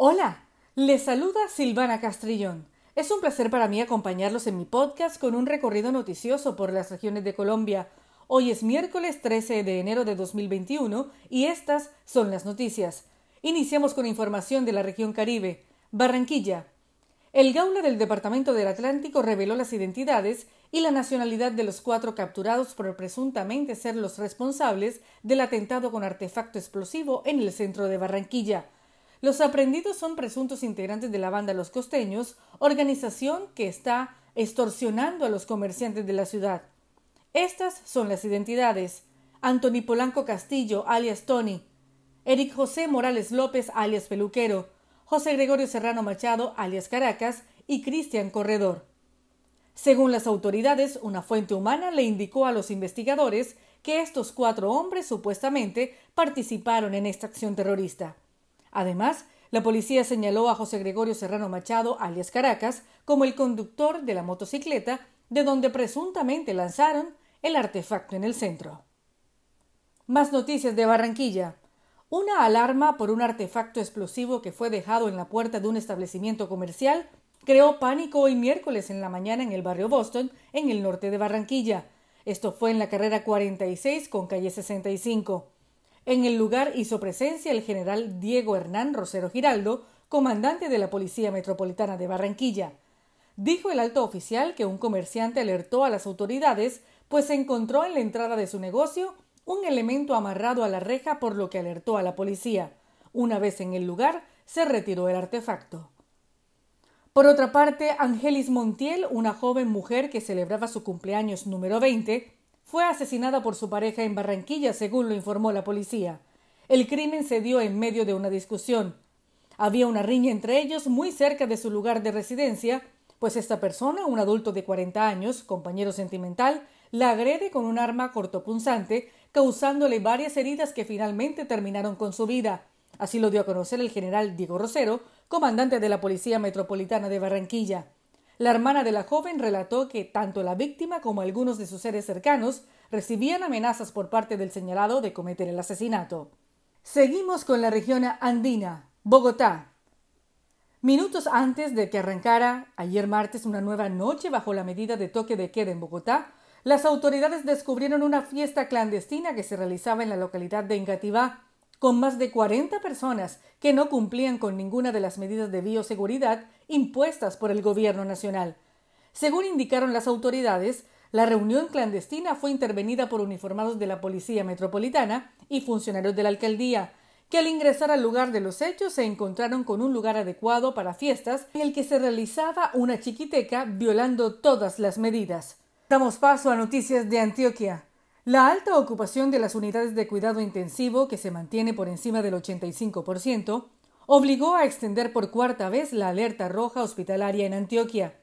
Hola, les saluda Silvana Castrillón. Es un placer para mí acompañarlos en mi podcast con un recorrido noticioso por las regiones de Colombia. Hoy es miércoles 13 de enero de 2021 y estas son las noticias. Iniciamos con información de la región Caribe. Barranquilla. El Gaula del Departamento del Atlántico reveló las identidades y la nacionalidad de los cuatro capturados por presuntamente ser los responsables del atentado con artefacto explosivo en el centro de Barranquilla. Los aprendidos son presuntos integrantes de la banda Los Costeños, organización que está extorsionando a los comerciantes de la ciudad. Estas son las identidades. Anthony Polanco Castillo, alias Tony. Eric José Morales López, alias Peluquero. José Gregorio Serrano Machado, alias Caracas. Y Cristian Corredor. Según las autoridades, una fuente humana le indicó a los investigadores que estos cuatro hombres supuestamente participaron en esta acción terrorista. Además, la policía señaló a José Gregorio Serrano Machado, alias Caracas, como el conductor de la motocicleta de donde presuntamente lanzaron el artefacto en el centro. Más noticias de Barranquilla. Una alarma por un artefacto explosivo que fue dejado en la puerta de un establecimiento comercial creó pánico hoy miércoles en la mañana en el barrio Boston, en el norte de Barranquilla. Esto fue en la carrera 46 con calle 65. En el lugar hizo presencia el general Diego Hernán Rosero Giraldo, comandante de la Policía Metropolitana de Barranquilla. Dijo el alto oficial que un comerciante alertó a las autoridades, pues se encontró en la entrada de su negocio un elemento amarrado a la reja por lo que alertó a la policía. Una vez en el lugar, se retiró el artefacto. Por otra parte, Angelis Montiel, una joven mujer que celebraba su cumpleaños número 20, fue asesinada por su pareja en Barranquilla, según lo informó la policía. El crimen se dio en medio de una discusión. Había una riña entre ellos muy cerca de su lugar de residencia, pues esta persona, un adulto de 40 años, compañero sentimental, la agrede con un arma cortopunzante, causándole varias heridas que finalmente terminaron con su vida. Así lo dio a conocer el general Diego Rosero, comandante de la Policía Metropolitana de Barranquilla. La hermana de la joven relató que tanto la víctima como algunos de sus seres cercanos recibían amenazas por parte del señalado de cometer el asesinato. Seguimos con la región andina, Bogotá. Minutos antes de que arrancara ayer martes una nueva noche bajo la medida de toque de queda en Bogotá, las autoridades descubrieron una fiesta clandestina que se realizaba en la localidad de Engativá, con más de 40 personas que no cumplían con ninguna de las medidas de bioseguridad impuestas por el Gobierno Nacional. Según indicaron las autoridades, la reunión clandestina fue intervenida por uniformados de la Policía Metropolitana y funcionarios de la alcaldía, que al ingresar al lugar de los hechos se encontraron con un lugar adecuado para fiestas en el que se realizaba una chiquiteca violando todas las medidas. Damos paso a noticias de Antioquia. La alta ocupación de las unidades de cuidado intensivo, que se mantiene por encima del 85%, obligó a extender por cuarta vez la alerta roja hospitalaria en Antioquia.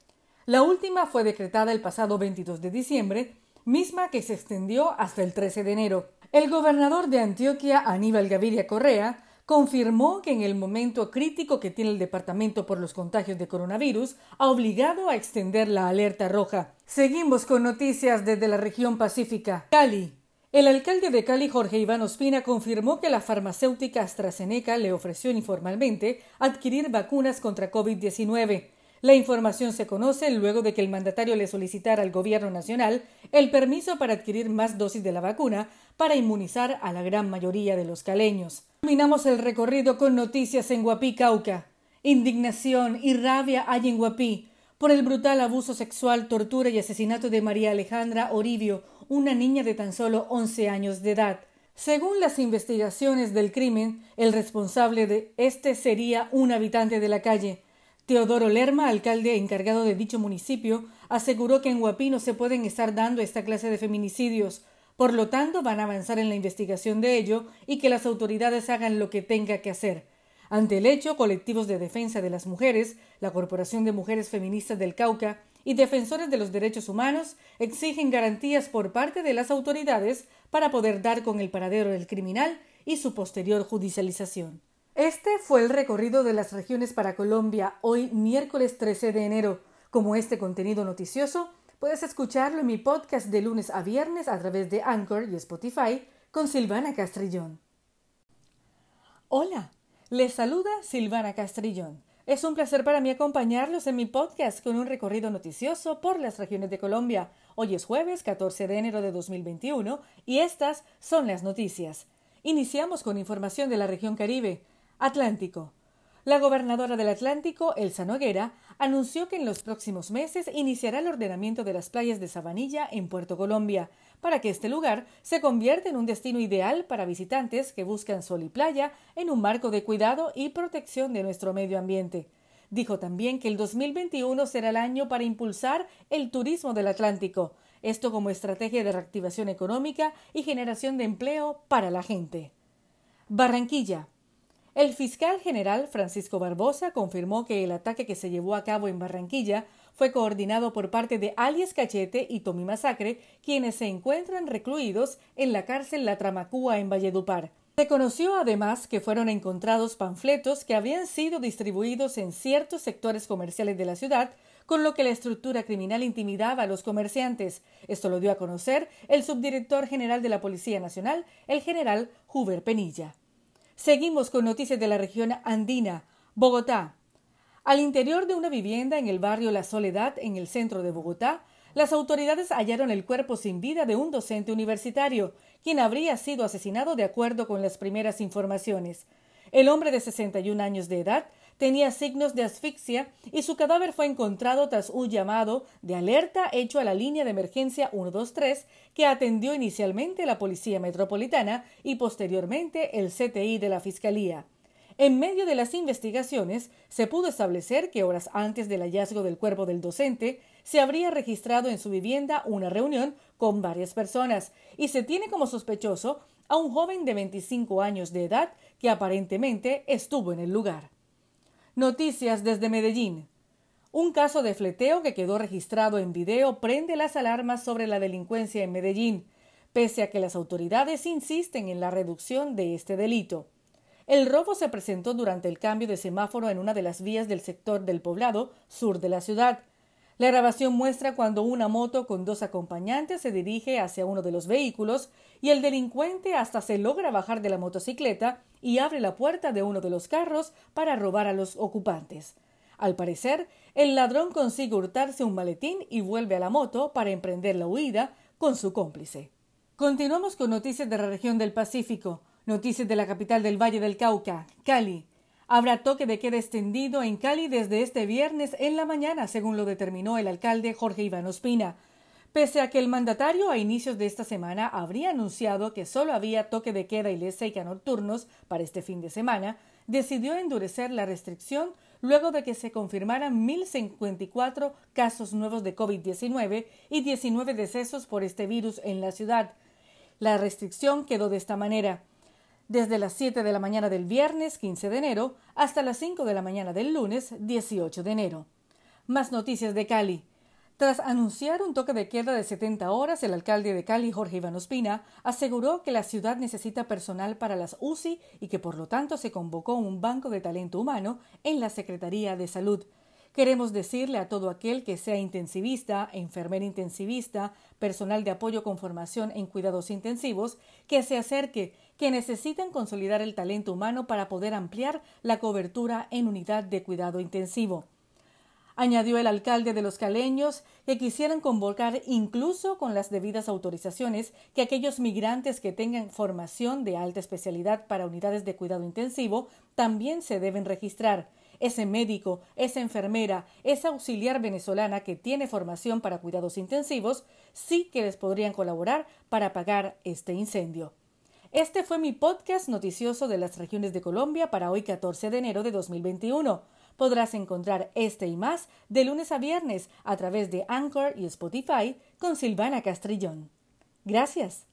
La última fue decretada el pasado 22 de diciembre, misma que se extendió hasta el 13 de enero. El gobernador de Antioquia, Aníbal Gaviria Correa, confirmó que en el momento crítico que tiene el departamento por los contagios de coronavirus, ha obligado a extender la alerta roja. Seguimos con noticias desde la región pacífica. Cali. El alcalde de Cali, Jorge Iván Ospina, confirmó que la farmacéutica AstraZeneca le ofreció informalmente adquirir vacunas contra COVID-19. La información se conoce luego de que el mandatario le solicitara al Gobierno Nacional el permiso para adquirir más dosis de la vacuna para inmunizar a la gran mayoría de los caleños. Terminamos el recorrido con noticias en Guapí, Cauca. Indignación y rabia hay en Guapí por el brutal abuso sexual, tortura y asesinato de María Alejandra Oribio, una niña de tan solo 11 años de edad. Según las investigaciones del crimen, el responsable de este sería un habitante de la calle, Teodoro Lerma, alcalde encargado de dicho municipio, aseguró que en Guapí no se pueden estar dando esta clase de feminicidios, por lo tanto van a avanzar en la investigación de ello y que las autoridades hagan lo que tenga que hacer. Ante el hecho, colectivos de defensa de las mujeres, la Corporación de Mujeres Feministas del Cauca y defensores de los derechos humanos exigen garantías por parte de las autoridades para poder dar con el paradero del criminal y su posterior judicialización. Este fue el recorrido de las regiones para Colombia hoy miércoles 13 de enero. Como este contenido noticioso, puedes escucharlo en mi podcast de lunes a viernes a través de Anchor y Spotify con Silvana Castrillón. Hola, Les saluda Silvana Castrillón. Es un placer para mí acompañarlos en mi podcast con un recorrido noticioso por las regiones de Colombia. Hoy es jueves 14 de enero de 2021 y estas son las noticias. Iniciamos con información de la región Caribe. Atlántico. La gobernadora del Atlántico, Elsa Noguera, anunció que en los próximos meses iniciará el ordenamiento de las playas de Sabanilla en Puerto Colombia, para que este lugar se convierta en un destino ideal para visitantes que buscan sol y playa en un marco de cuidado y protección de nuestro medio ambiente. Dijo también que el 2021 será el año para impulsar el turismo del Atlántico, esto como estrategia de reactivación económica y generación de empleo para la gente. Barranquilla. El fiscal general Francisco Barbosa confirmó que el ataque que se llevó a cabo en Barranquilla fue coordinado por parte de alias Cachete y Tommy Masacre, quienes se encuentran recluidos en la cárcel La Tramacúa en Valledupar. Se conoció además que fueron encontrados panfletos que habían sido distribuidos en ciertos sectores comerciales de la ciudad, con lo que la estructura criminal intimidaba a los comerciantes. Esto lo dio a conocer el subdirector general de la Policía Nacional, el general Huber Penilla. Seguimos con noticias de la región andina. Bogotá. Al interior de una vivienda en el barrio La Soledad, en el centro de Bogotá, las autoridades hallaron el cuerpo sin vida de un docente universitario, quien habría sido asesinado de acuerdo con las primeras informaciones. El hombre de 61 años de edad tenía signos de asfixia y su cadáver fue encontrado tras un llamado de alerta hecho a la línea de emergencia 123 que atendió inicialmente la Policía Metropolitana y posteriormente el CTI de la Fiscalía. En medio de las investigaciones, se pudo establecer que horas antes del hallazgo del cuerpo del docente, se habría registrado en su vivienda una reunión con varias personas y se tiene como sospechoso a un joven de 25 años de edad que aparentemente estuvo en el lugar. Noticias desde Medellín. Un caso de fleteo que quedó registrado en video prende las alarmas sobre la delincuencia en Medellín, pese a que las autoridades insisten en la reducción de este delito. El robo se presentó durante el cambio de semáforo en una de las vías del sector del poblado sur de la ciudad. La grabación muestra cuando una moto con dos acompañantes se dirige hacia uno de los vehículos y el delincuente hasta se logra bajar de la motocicleta y abre la puerta de uno de los carros para robar a los ocupantes. Al parecer, el ladrón consigue hurtarse un maletín y vuelve a la moto para emprender la huida con su cómplice. Continuamos con noticias de la región del Pacífico, noticias de la capital del Valle del Cauca, Cali. Habrá toque de queda extendido en Cali desde este viernes en la mañana, según lo determinó el alcalde Jorge Iván Ospina. Pese a que el mandatario a inicios de esta semana habría anunciado que solo había toque de queda y seca nocturnos para este fin de semana, decidió endurecer la restricción luego de que se confirmaran 1.054 casos nuevos de COVID-19 y 19 decesos por este virus en la ciudad. La restricción quedó de esta manera desde las 7 de la mañana del viernes 15 de enero hasta las 5 de la mañana del lunes 18 de enero. Más noticias de Cali. Tras anunciar un toque de queda de 70 horas, el alcalde de Cali, Jorge Iván Ospina, aseguró que la ciudad necesita personal para las UCI y que por lo tanto se convocó un banco de talento humano en la Secretaría de Salud. Queremos decirle a todo aquel que sea intensivista, enfermera intensivista, personal de apoyo con formación en cuidados intensivos, que se acerque, que necesitan consolidar el talento humano para poder ampliar la cobertura en unidad de cuidado intensivo. Añadió el alcalde de los caleños que quisieran convocar incluso con las debidas autorizaciones que aquellos migrantes que tengan formación de alta especialidad para unidades de cuidado intensivo también se deben registrar ese médico, esa enfermera, esa auxiliar venezolana que tiene formación para cuidados intensivos, sí que les podrían colaborar para apagar este incendio. Este fue mi podcast noticioso de las regiones de Colombia para hoy 14 de enero de 2021. Podrás encontrar este y más de lunes a viernes a través de Anchor y Spotify con Silvana Castrillón. Gracias.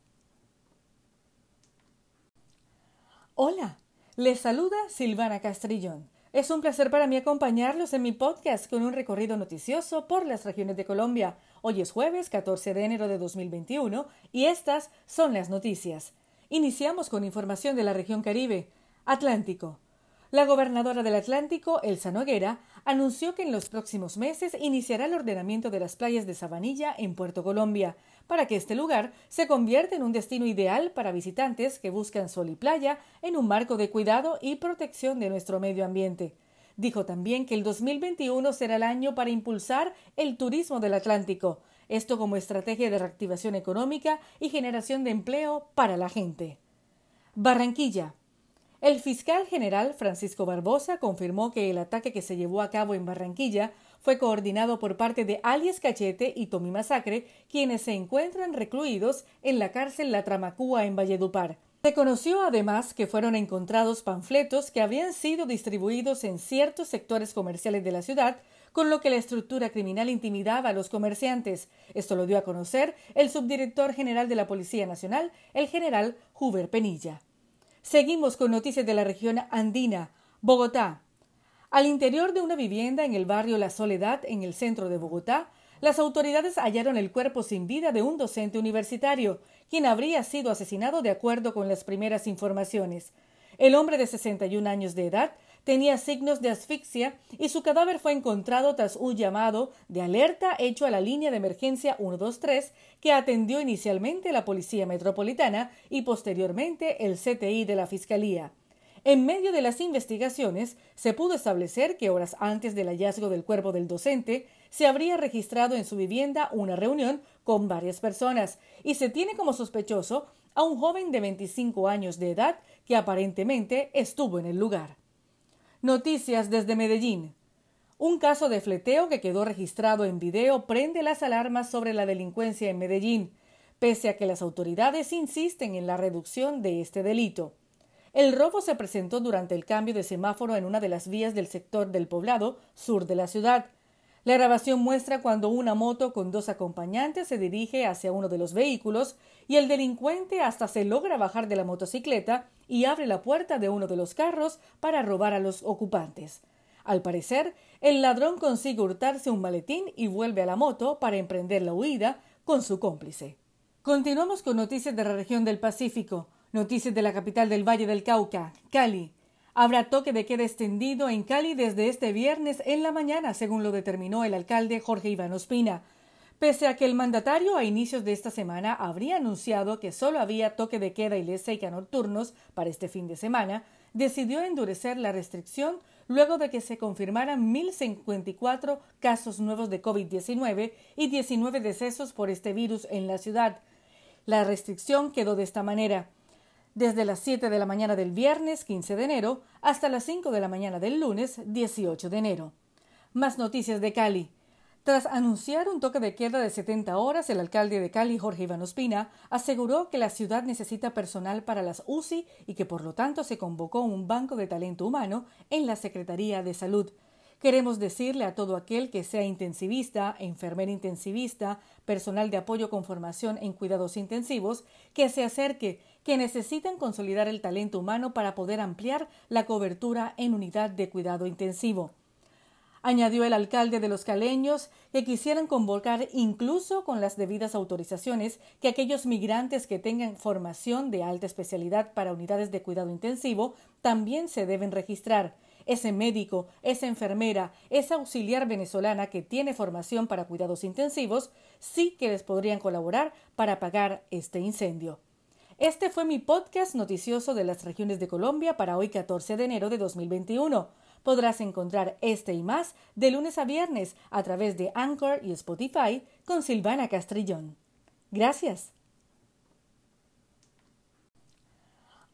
Hola, les saluda Silvana Castrillón. Es un placer para mí acompañarlos en mi podcast con un recorrido noticioso por las regiones de Colombia. Hoy es jueves 14 de enero de 2021 y estas son las noticias. Iniciamos con información de la región Caribe. Atlántico. La gobernadora del Atlántico, Elsa Noguera, anunció que en los próximos meses iniciará el ordenamiento de las playas de Sabanilla en Puerto Colombia, para que este lugar se convierta en un destino ideal para visitantes que buscan sol y playa en un marco de cuidado y protección de nuestro medio ambiente. Dijo también que el 2021 será el año para impulsar el turismo del Atlántico, esto como estrategia de reactivación económica y generación de empleo para la gente. Barranquilla. El fiscal general Francisco Barbosa confirmó que el ataque que se llevó a cabo en Barranquilla fue coordinado por parte de alias Cachete y Tommy Masacre, quienes se encuentran recluidos en la cárcel La Tramacúa en Valledupar. Se conoció además que fueron encontrados panfletos que habían sido distribuidos en ciertos sectores comerciales de la ciudad, con lo que la estructura criminal intimidaba a los comerciantes. Esto lo dio a conocer el subdirector general de la Policía Nacional, el general Huber Penilla. Seguimos con noticias de la región andina. Bogotá. Al interior de una vivienda en el barrio La Soledad, en el centro de Bogotá, las autoridades hallaron el cuerpo sin vida de un docente universitario, quien habría sido asesinado de acuerdo con las primeras informaciones. El hombre de 61 años de edad tenía signos de asfixia y su cadáver fue encontrado tras un llamado de alerta hecho a la línea de emergencia 123 que atendió inicialmente la Policía Metropolitana y posteriormente el CTI de la Fiscalía. En medio de las investigaciones, se pudo establecer que horas antes del hallazgo del cuerpo del docente, se habría registrado en su vivienda una reunión con varias personas y se tiene como sospechoso a un joven de 25 años de edad que aparentemente estuvo en el lugar. Noticias desde Medellín. Un caso de fleteo que quedó registrado en video prende las alarmas sobre la delincuencia en Medellín, pese a que las autoridades insisten en la reducción de este delito. El robo se presentó durante el cambio de semáforo en una de las vías del sector del poblado sur de la ciudad. La grabación muestra cuando una moto con dos acompañantes se dirige hacia uno de los vehículos y el delincuente hasta se logra bajar de la motocicleta y abre la puerta de uno de los carros para robar a los ocupantes. Al parecer, el ladrón consigue hurtarse un maletín y vuelve a la moto para emprender la huida con su cómplice. Continuamos con noticias de la región del Pacífico. Noticias de la capital del Valle del Cauca, Cali. Habrá toque de queda extendido en Cali desde este viernes en la mañana, según lo determinó el alcalde Jorge Iván Ospina. Pese a que el mandatario a inicios de esta semana habría anunciado que solo había toque de queda y ley nocturnos para este fin de semana, decidió endurecer la restricción luego de que se confirmaran 1.054 casos nuevos de COVID-19 y 19 decesos por este virus en la ciudad. La restricción quedó de esta manera desde las 7 de la mañana del viernes 15 de enero hasta las 5 de la mañana del lunes 18 de enero. Más noticias de Cali. Tras anunciar un toque de queda de 70 horas, el alcalde de Cali, Jorge Iván Ospina, aseguró que la ciudad necesita personal para las UCI y que por lo tanto se convocó un banco de talento humano en la Secretaría de Salud. Queremos decirle a todo aquel que sea intensivista, enfermera intensivista, personal de apoyo con formación en cuidados intensivos, que se acerque, que necesitan consolidar el talento humano para poder ampliar la cobertura en unidad de cuidado intensivo. Añadió el alcalde de los caleños que quisieran convocar incluso con las debidas autorizaciones que aquellos migrantes que tengan formación de alta especialidad para unidades de cuidado intensivo también se deben registrar ese médico, esa enfermera, esa auxiliar venezolana que tiene formación para cuidados intensivos, sí que les podrían colaborar para apagar este incendio. Este fue mi podcast noticioso de las regiones de Colombia para hoy 14 de enero de 2021. Podrás encontrar este y más de lunes a viernes a través de Anchor y Spotify con Silvana Castrillón. Gracias.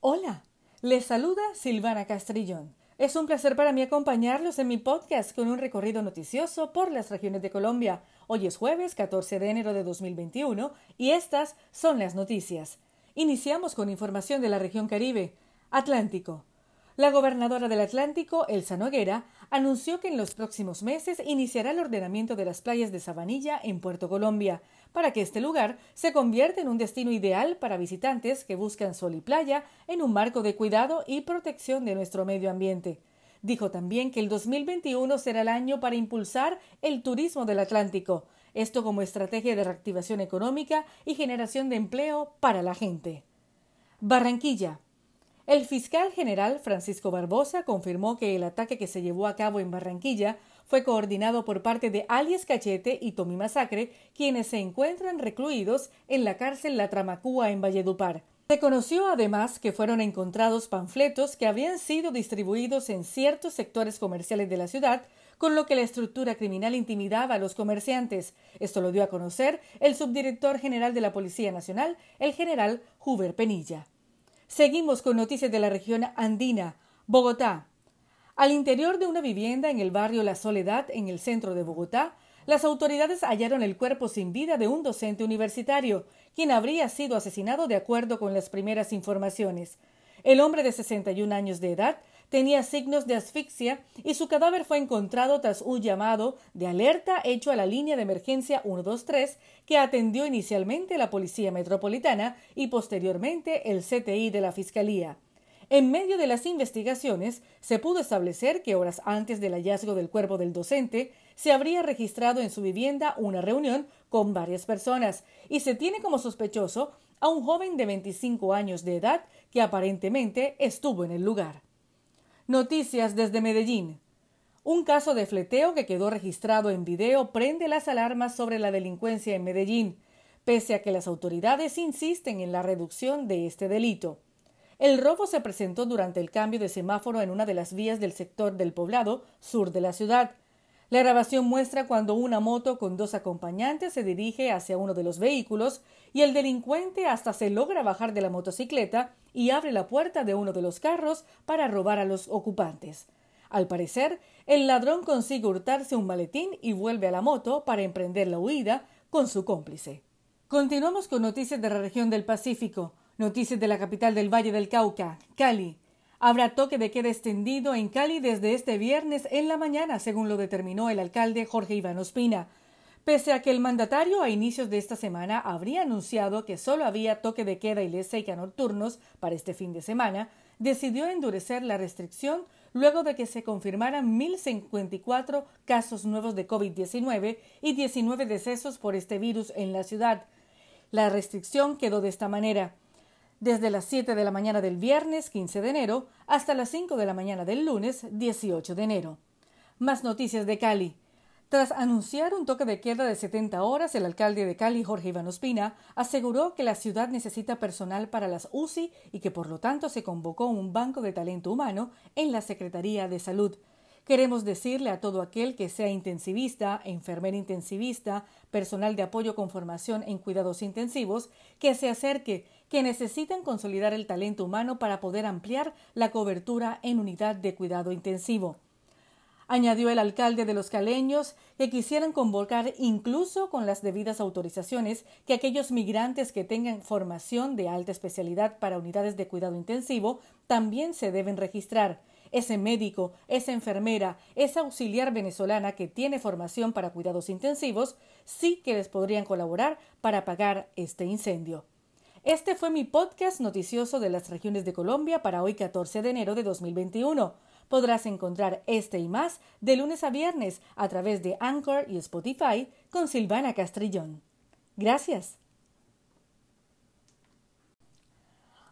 Hola, les saluda Silvana Castrillón. Es un placer para mí acompañarlos en mi podcast con un recorrido noticioso por las regiones de Colombia. Hoy es jueves 14 de enero de 2021 y estas son las noticias. Iniciamos con información de la región Caribe. Atlántico. La gobernadora del Atlántico, Elsa Noguera, anunció que en los próximos meses iniciará el ordenamiento de las playas de Sabanilla en Puerto Colombia, para que este lugar se convierta en un destino ideal para visitantes que buscan sol y playa en un marco de cuidado y protección de nuestro medio ambiente. Dijo también que el 2021 será el año para impulsar el turismo del Atlántico, esto como estrategia de reactivación económica y generación de empleo para la gente. Barranquilla. El fiscal general Francisco Barbosa confirmó que el ataque que se llevó a cabo en Barranquilla fue coordinado por parte de alias Cachete y Tommy Masacre, quienes se encuentran recluidos en la cárcel La Tramacúa en Valledupar. Se conoció además que fueron encontrados panfletos que habían sido distribuidos en ciertos sectores comerciales de la ciudad, con lo que la estructura criminal intimidaba a los comerciantes. Esto lo dio a conocer el subdirector general de la Policía Nacional, el general Huber Penilla. Seguimos con noticias de la región andina. Bogotá. Al interior de una vivienda en el barrio La Soledad, en el centro de Bogotá, las autoridades hallaron el cuerpo sin vida de un docente universitario, quien habría sido asesinado de acuerdo con las primeras informaciones. El hombre de 61 años de edad tenía signos de asfixia y su cadáver fue encontrado tras un llamado de alerta hecho a la línea de emergencia 123 que atendió inicialmente la Policía Metropolitana y posteriormente el CTI de la Fiscalía. En medio de las investigaciones, se pudo establecer que horas antes del hallazgo del cuerpo del docente, se habría registrado en su vivienda una reunión con varias personas y se tiene como sospechoso a un joven de 25 años de edad que aparentemente estuvo en el lugar. Noticias desde Medellín. Un caso de fleteo que quedó registrado en video prende las alarmas sobre la delincuencia en Medellín, pese a que las autoridades insisten en la reducción de este delito. El robo se presentó durante el cambio de semáforo en una de las vías del sector del poblado sur de la ciudad. La grabación muestra cuando una moto con dos acompañantes se dirige hacia uno de los vehículos y el delincuente hasta se logra bajar de la motocicleta y abre la puerta de uno de los carros para robar a los ocupantes. Al parecer, el ladrón consigue hurtarse un maletín y vuelve a la moto para emprender la huida con su cómplice. Continuamos con noticias de la región del Pacífico, noticias de la capital del Valle del Cauca, Cali. Habrá toque de queda extendido en Cali desde este viernes en la mañana, según lo determinó el alcalde Jorge Iván Ospina. Pese a que el mandatario a inicios de esta semana habría anunciado que solo había toque de queda y ley nocturnos para este fin de semana, decidió endurecer la restricción luego de que se confirmaran 1.054 casos nuevos de COVID-19 y 19 decesos por este virus en la ciudad. La restricción quedó de esta manera desde las 7 de la mañana del viernes 15 de enero hasta las 5 de la mañana del lunes 18 de enero. Más noticias de Cali. Tras anunciar un toque de queda de 70 horas, el alcalde de Cali, Jorge Iván Ospina, aseguró que la ciudad necesita personal para las UCI y que por lo tanto se convocó un banco de talento humano en la Secretaría de Salud. Queremos decirle a todo aquel que sea intensivista, enfermera intensivista, personal de apoyo con formación en cuidados intensivos, que se acerque, que necesitan consolidar el talento humano para poder ampliar la cobertura en unidad de cuidado intensivo. Añadió el alcalde de los caleños que quisieran convocar incluso con las debidas autorizaciones que aquellos migrantes que tengan formación de alta especialidad para unidades de cuidado intensivo también se deben registrar. Ese médico, esa enfermera, esa auxiliar venezolana que tiene formación para cuidados intensivos, sí que les podrían colaborar para apagar este incendio. Este fue mi podcast noticioso de las regiones de Colombia para hoy 14 de enero de 2021. Podrás encontrar este y más de lunes a viernes a través de Anchor y Spotify con Silvana Castrillón. Gracias.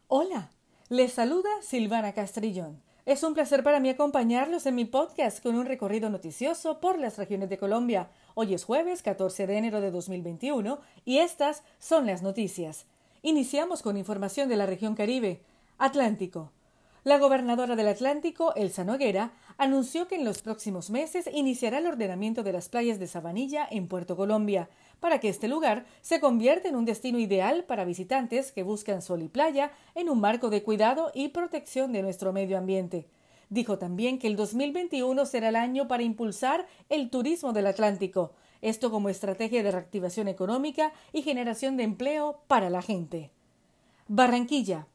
Hola, les saluda Silvana Castrillón. Es un placer para mí acompañarlos en mi podcast con un recorrido noticioso por las regiones de Colombia. Hoy es jueves 14 de enero de 2021 y estas son las noticias. Iniciamos con información de la región Caribe. Atlántico. La gobernadora del Atlántico, Elsa Noguera, anunció que en los próximos meses iniciará el ordenamiento de las playas de Sabanilla en Puerto Colombia, para que este lugar se convierta en un destino ideal para visitantes que buscan sol y playa en un marco de cuidado y protección de nuestro medio ambiente. Dijo también que el 2021 será el año para impulsar el turismo del Atlántico, esto como estrategia de reactivación económica y generación de empleo para la gente. Barranquilla.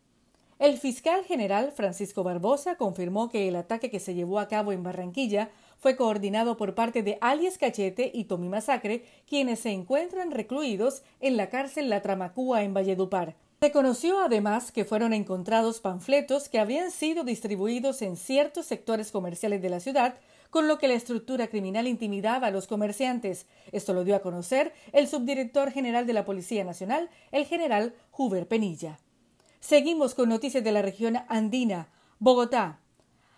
El fiscal general Francisco Barbosa confirmó que el ataque que se llevó a cabo en Barranquilla fue coordinado por parte de alias Cachete y Tommy Masacre, quienes se encuentran recluidos en la cárcel La Tramacúa en Valledupar. Se conoció además que fueron encontrados panfletos que habían sido distribuidos en ciertos sectores comerciales de la ciudad, con lo que la estructura criminal intimidaba a los comerciantes. Esto lo dio a conocer el subdirector general de la Policía Nacional, el general Huber Penilla. Seguimos con noticias de la región andina. Bogotá.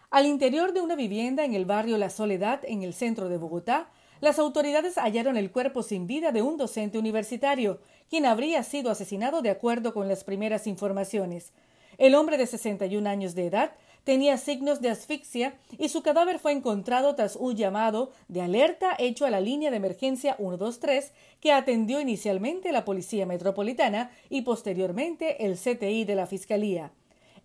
Al interior de una vivienda en el barrio La Soledad, en el centro de Bogotá, las autoridades hallaron el cuerpo sin vida de un docente universitario, quien habría sido asesinado de acuerdo con las primeras informaciones. El hombre de 61 años de edad tenía signos de asfixia y su cadáver fue encontrado tras un llamado de alerta hecho a la línea de emergencia 123 que atendió inicialmente la Policía Metropolitana y posteriormente el CTI de la Fiscalía.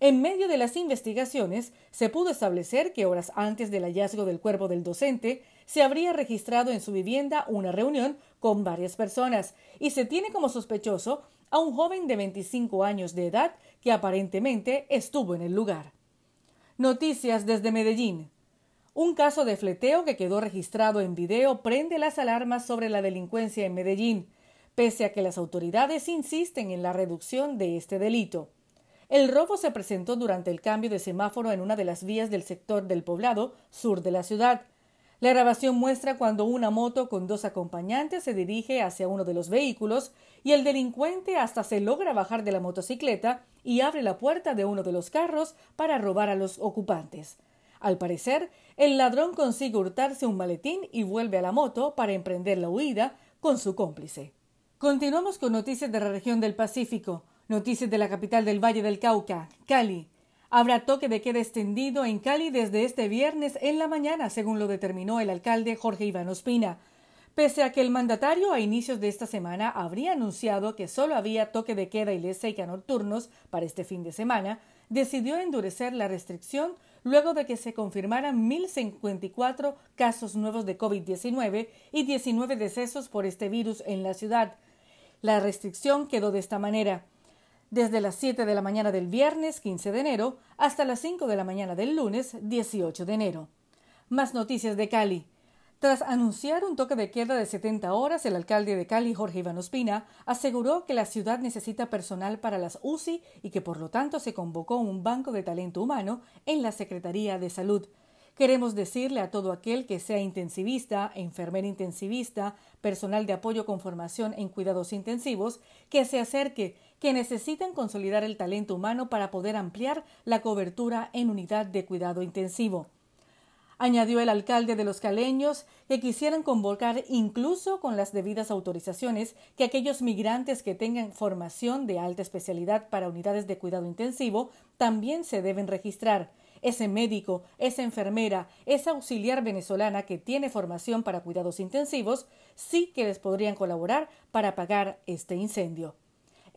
En medio de las investigaciones, se pudo establecer que horas antes del hallazgo del cuerpo del docente, se habría registrado en su vivienda una reunión con varias personas y se tiene como sospechoso a un joven de 25 años de edad que aparentemente estuvo en el lugar. Noticias desde Medellín. Un caso de fleteo que quedó registrado en video prende las alarmas sobre la delincuencia en Medellín, pese a que las autoridades insisten en la reducción de este delito. El robo se presentó durante el cambio de semáforo en una de las vías del sector del poblado sur de la ciudad. La grabación muestra cuando una moto con dos acompañantes se dirige hacia uno de los vehículos y el delincuente hasta se logra bajar de la motocicleta y abre la puerta de uno de los carros para robar a los ocupantes. Al parecer, el ladrón consigue hurtarse un maletín y vuelve a la moto para emprender la huida con su cómplice. Continuamos con noticias de la región del Pacífico. Noticias de la capital del Valle del Cauca, Cali. Habrá toque de queda extendido en Cali desde este viernes en la mañana, según lo determinó el alcalde Jorge Iván Ospina. Pese a que el mandatario a inicios de esta semana habría anunciado que solo había toque de queda y ley nocturnos para este fin de semana, decidió endurecer la restricción luego de que se confirmaran 1.054 casos nuevos de COVID-19 y 19 decesos por este virus en la ciudad. La restricción quedó de esta manera desde las 7 de la mañana del viernes 15 de enero hasta las 5 de la mañana del lunes 18 de enero. Más noticias de Cali. Tras anunciar un toque de queda de 70 horas, el alcalde de Cali, Jorge Iván Ospina, aseguró que la ciudad necesita personal para las UCI y que por lo tanto se convocó un banco de talento humano en la Secretaría de Salud. Queremos decirle a todo aquel que sea intensivista, enfermera intensivista, personal de apoyo con formación en cuidados intensivos, que se acerque, que necesitan consolidar el talento humano para poder ampliar la cobertura en unidad de cuidado intensivo. Añadió el alcalde de los caleños que quisieran convocar incluso con las debidas autorizaciones que aquellos migrantes que tengan formación de alta especialidad para unidades de cuidado intensivo también se deben registrar ese médico, esa enfermera, esa auxiliar venezolana que tiene formación para cuidados intensivos, sí que les podrían colaborar para apagar este incendio.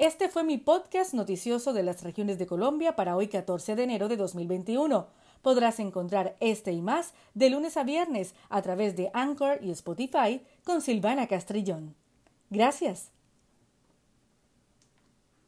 Este fue mi podcast noticioso de las regiones de Colombia para hoy 14 de enero de 2021. Podrás encontrar este y más de lunes a viernes a través de Anchor y Spotify con Silvana Castrillón. Gracias.